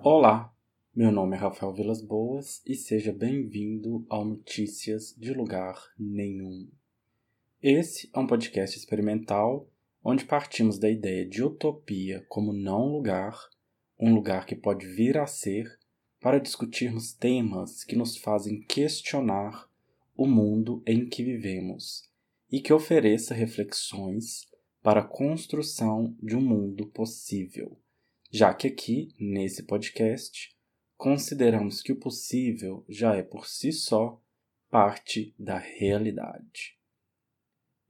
Olá, meu nome é Rafael Vilas Boas e seja bem-vindo ao Notícias de Lugar Nenhum. Esse é um podcast experimental onde partimos da ideia de utopia como não lugar, um lugar que pode vir a ser, para discutirmos temas que nos fazem questionar o mundo em que vivemos e que ofereça reflexões para a construção de um mundo possível, já que aqui, nesse podcast, consideramos que o possível já é por si só parte da realidade.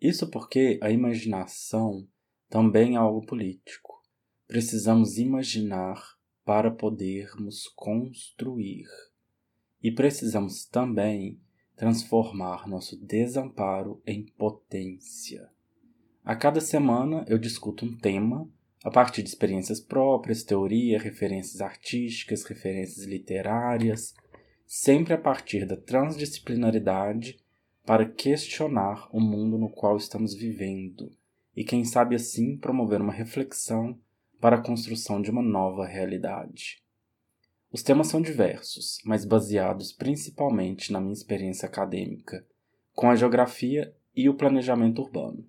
Isso porque a imaginação também é algo político. Precisamos imaginar para podermos construir. E precisamos também transformar nosso desamparo em potência. A cada semana eu discuto um tema a partir de experiências próprias, teoria, referências artísticas, referências literárias, sempre a partir da transdisciplinaridade para questionar o mundo no qual estamos vivendo e, quem sabe assim, promover uma reflexão para a construção de uma nova realidade. Os temas são diversos, mas baseados principalmente na minha experiência acadêmica, com a geografia e o planejamento urbano.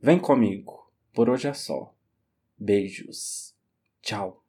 Vem comigo, por hoje é só. Beijos. Tchau.